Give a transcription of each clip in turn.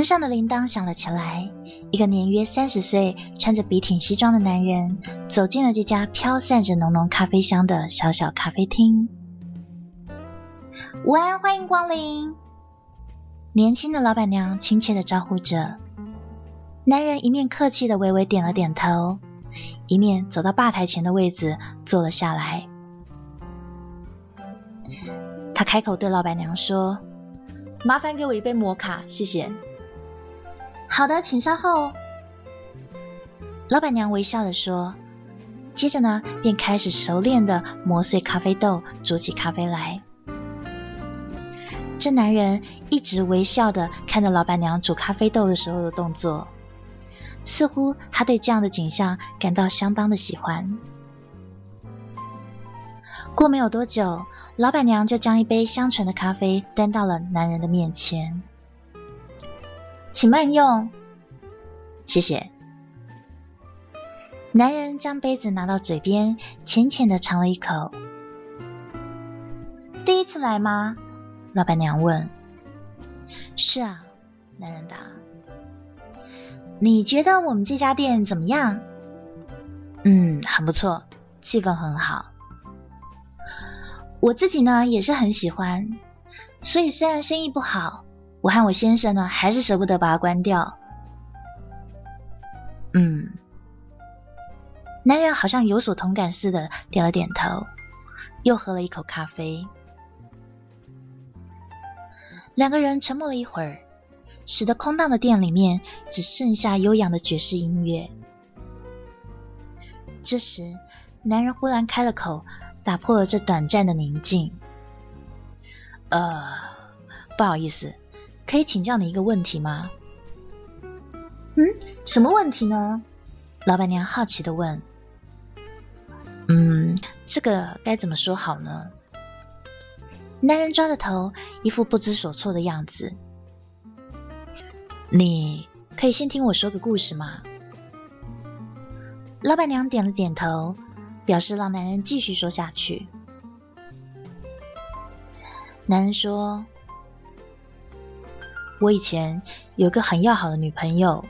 门上的铃铛响了起来，一个年约三十岁、穿着笔挺西装的男人走进了这家飘散着浓浓咖啡香的小小咖啡厅。午安，欢迎光临。年轻的老板娘亲切的招呼着。男人一面客气的微微点了点头，一面走到吧台前的位子坐了下来。他开口对老板娘说：“麻烦给我一杯摩卡，谢谢。”好的，请稍后。老板娘微笑的说，接着呢，便开始熟练的磨碎咖啡豆，煮起咖啡来。这男人一直微笑的看着老板娘煮咖啡豆的时候的动作，似乎他对这样的景象感到相当的喜欢。过没有多久，老板娘就将一杯香醇的咖啡端到了男人的面前。请慢用，谢谢。男人将杯子拿到嘴边，浅浅的尝了一口。第一次来吗？老板娘问。是啊，男人答。你觉得我们这家店怎么样？嗯，很不错，气氛很好。我自己呢也是很喜欢，所以虽然生意不好。我和我先生呢，还是舍不得把它关掉。嗯，男人好像有所同感似的点了点头，又喝了一口咖啡。两个人沉默了一会儿，使得空荡的店里面只剩下悠扬的爵士音乐。这时，男人忽然开了口，打破了这短暂的宁静。呃，不好意思。可以请教你一个问题吗？嗯，什么问题呢？老板娘好奇的问。嗯，这个该怎么说好呢？男人抓着头，一副不知所措的样子。你可以先听我说个故事吗？老板娘点了点头，表示让男人继续说下去。男人说。我以前有个很要好的女朋友，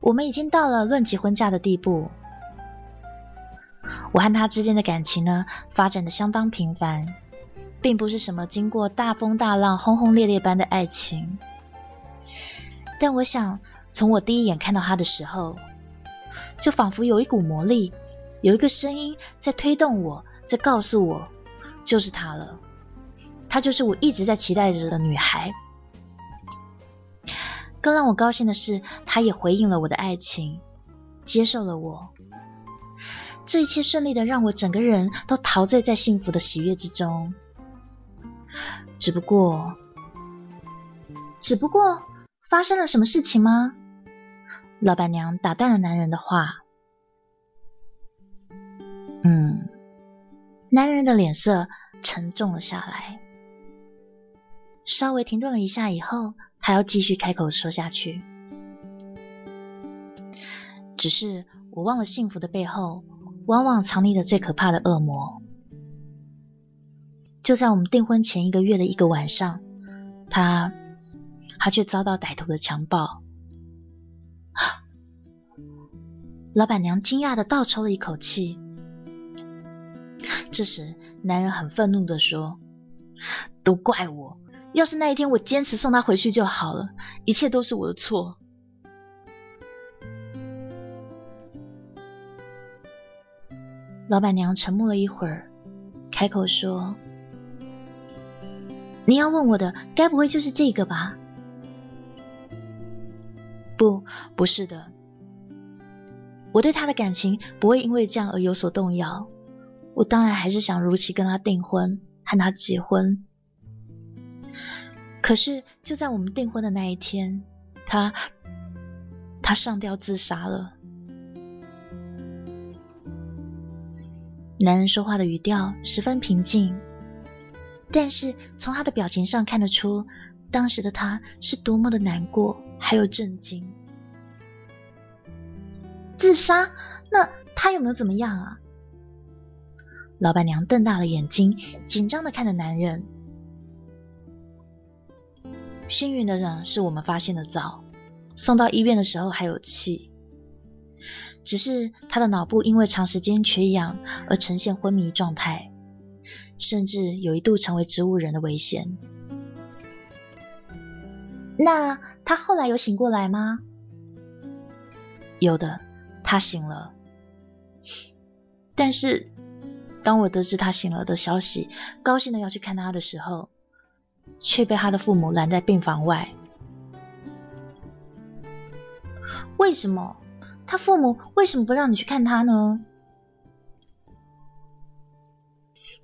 我们已经到了论及婚嫁的地步。我和她之间的感情呢，发展的相当平凡，并不是什么经过大风大浪、轰轰烈烈般的爱情。但我想，从我第一眼看到她的时候，就仿佛有一股魔力，有一个声音在推动我，在告诉我，就是她了。她就是我一直在期待着的女孩。更让我高兴的是，他也回应了我的爱情，接受了我。这一切顺利的让我整个人都陶醉在幸福的喜悦之中。只不过，只不过发生了什么事情吗？老板娘打断了男人的话。嗯，男人的脸色沉重了下来，稍微停顿了一下以后。他要继续开口说下去，只是我忘了，幸福的背后往往藏匿着最可怕的恶魔。就在我们订婚前一个月的一个晚上，他他却遭到歹徒的强暴。老板娘惊讶的倒抽了一口气。这时，男人很愤怒的说：“都怪我。”要是那一天我坚持送他回去就好了，一切都是我的错。老板娘沉默了一会儿，开口说：“你要问我的，该不会就是这个吧？”“不，不是的。我对他的感情不会因为这样而有所动摇。我当然还是想如期跟他订婚，和他结婚。”可是，就在我们订婚的那一天，他他上吊自杀了。男人说话的语调十分平静，但是从他的表情上看得出，当时的他是多么的难过，还有震惊。自杀？那他有没有怎么样啊？老板娘瞪大了眼睛，紧张的看着男人。幸运的呢，是我们发现的早，送到医院的时候还有气，只是他的脑部因为长时间缺氧而呈现昏迷状态，甚至有一度成为植物人的危险。那他后来有醒过来吗？有的，他醒了。但是，当我得知他醒了的消息，高兴的要去看他的时候，却被他的父母拦在病房外。为什么？他父母为什么不让你去看他呢？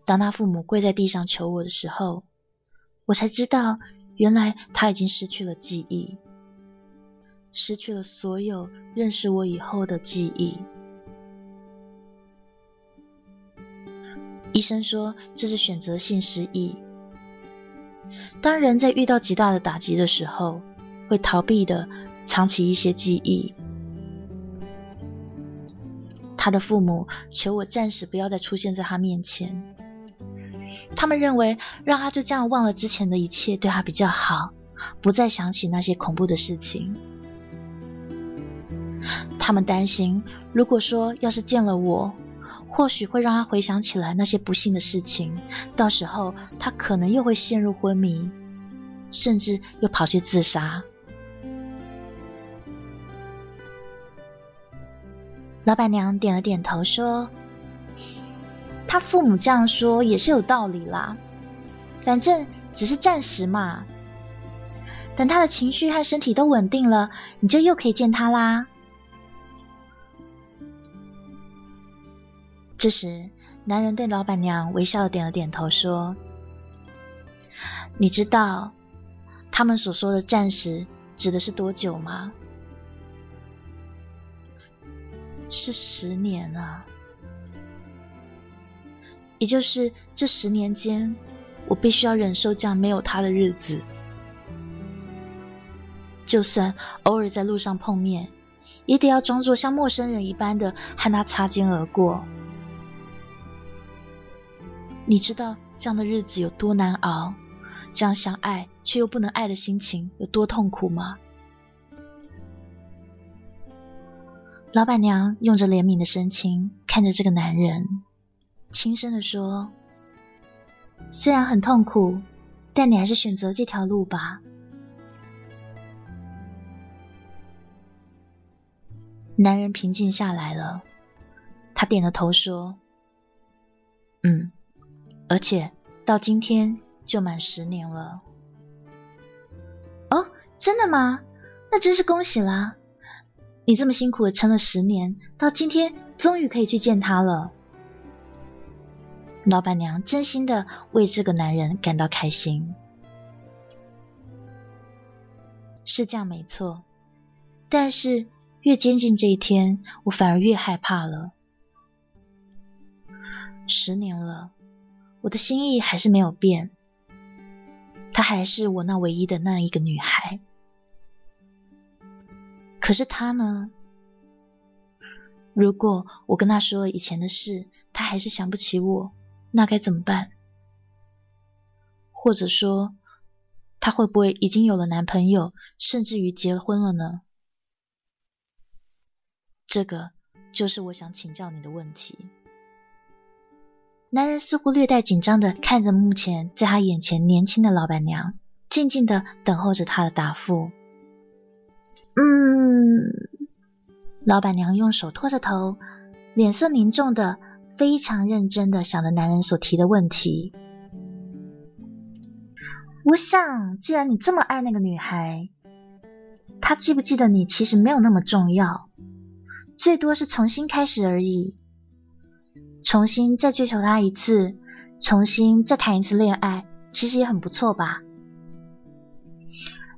当他父母跪在地上求我的时候，我才知道。原来他已经失去了记忆，失去了所有认识我以后的记忆。医生说这是选择性失忆。当人在遇到极大的打击的时候，会逃避的藏起一些记忆。他的父母求我暂时不要再出现在他面前。他们认为让他就这样忘了之前的一切对他比较好，不再想起那些恐怖的事情。他们担心，如果说要是见了我，或许会让他回想起来那些不幸的事情，到时候他可能又会陷入昏迷，甚至又跑去自杀。老板娘点了点头说。他父母这样说也是有道理啦，反正只是暂时嘛。等他的情绪和身体都稳定了，你就又可以见他啦。这时，男人对老板娘微笑点了点头，说：“你知道他们所说的暂时指的是多久吗？是十年啊。”也就是这十年间，我必须要忍受这样没有他的日子。就算偶尔在路上碰面，也得要装作像陌生人一般的和他擦肩而过。你知道这样的日子有多难熬？这样想爱却又不能爱的心情有多痛苦吗？老板娘用着怜悯的神情看着这个男人。轻声的说：“虽然很痛苦，但你还是选择这条路吧。”男人平静下来了，他点了头说：“嗯，而且到今天就满十年了。”哦，真的吗？那真是恭喜啦！你这么辛苦的撑了十年，到今天终于可以去见他了。老板娘真心的为这个男人感到开心，是这样没错。但是越接近这一天，我反而越害怕了。十年了，我的心意还是没有变，她还是我那唯一的那一个女孩。可是她呢？如果我跟她说了以前的事，她还是想不起我。那该怎么办？或者说，她会不会已经有了男朋友，甚至于结婚了呢？这个就是我想请教你的问题。男人似乎略带紧张的看着目前在他眼前年轻的老板娘，静静的等候着他的答复。嗯，老板娘用手托着头，脸色凝重的。非常认真的想着男人所提的问题。我想，既然你这么爱那个女孩，她记不记得你其实没有那么重要，最多是重新开始而已。重新再追求她一次，重新再谈一次恋爱，其实也很不错吧。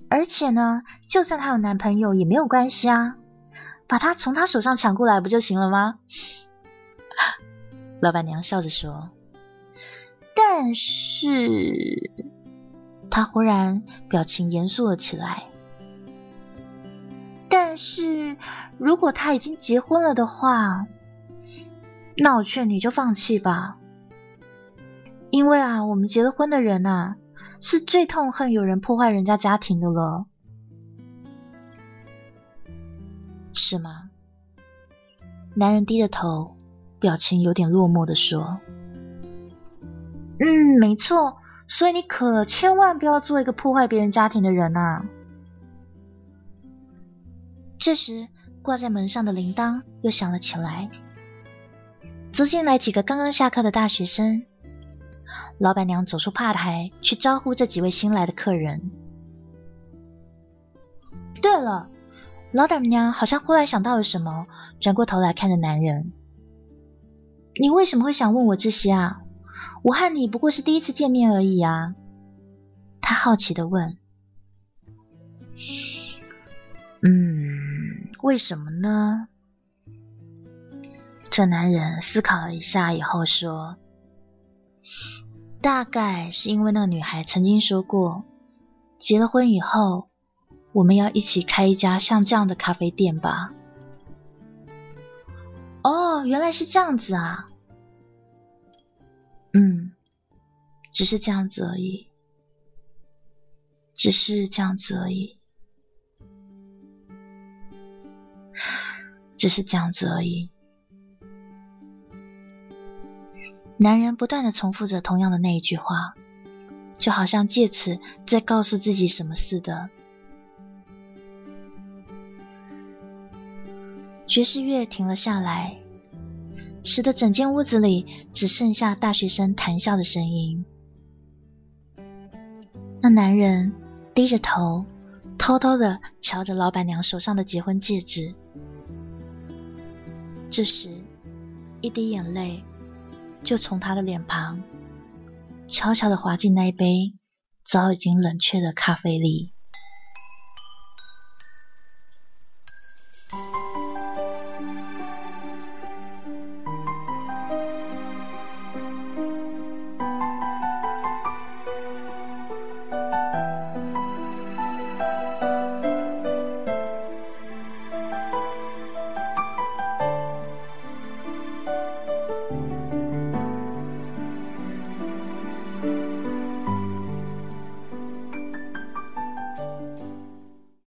而且呢，就算她有男朋友也没有关系啊，把他从他手上抢过来不就行了吗？老板娘笑着说：“但是，她忽然表情严肃了起来。但是如果他已经结婚了的话，那我劝你就放弃吧。因为啊，我们结了婚的人啊，是最痛恨有人破坏人家家庭的了，是吗？男人低着头，表情有点落寞的说：“嗯，没错。所以你可千万不要做一个破坏别人家庭的人啊！”这时，挂在门上的铃铛又响了起来。走进来几个刚刚下课的大学生。老板娘走出吧台，去招呼这几位新来的客人。对了，老板娘好像忽然想到了什么，转过头来看着男人：“你为什么会想问我这些啊？我和你不过是第一次见面而已啊。”他好奇的问：“嗯，为什么呢？”这男人思考了一下以后说。大概是因为那个女孩曾经说过，结了婚以后，我们要一起开一家像这样的咖啡店吧。哦，原来是这样子啊。嗯，只是这样子而已，只是这样子而已，只是这样子而已。男人不断的重复着同样的那一句话，就好像借此在告诉自己什么似的。爵士乐停了下来，使得整间屋子里只剩下大学生谈笑的声音。那男人低着头，偷偷的瞧着老板娘手上的结婚戒指。这时，一滴眼泪。就从他的脸庞悄悄的滑进那一杯早已经冷却的咖啡里。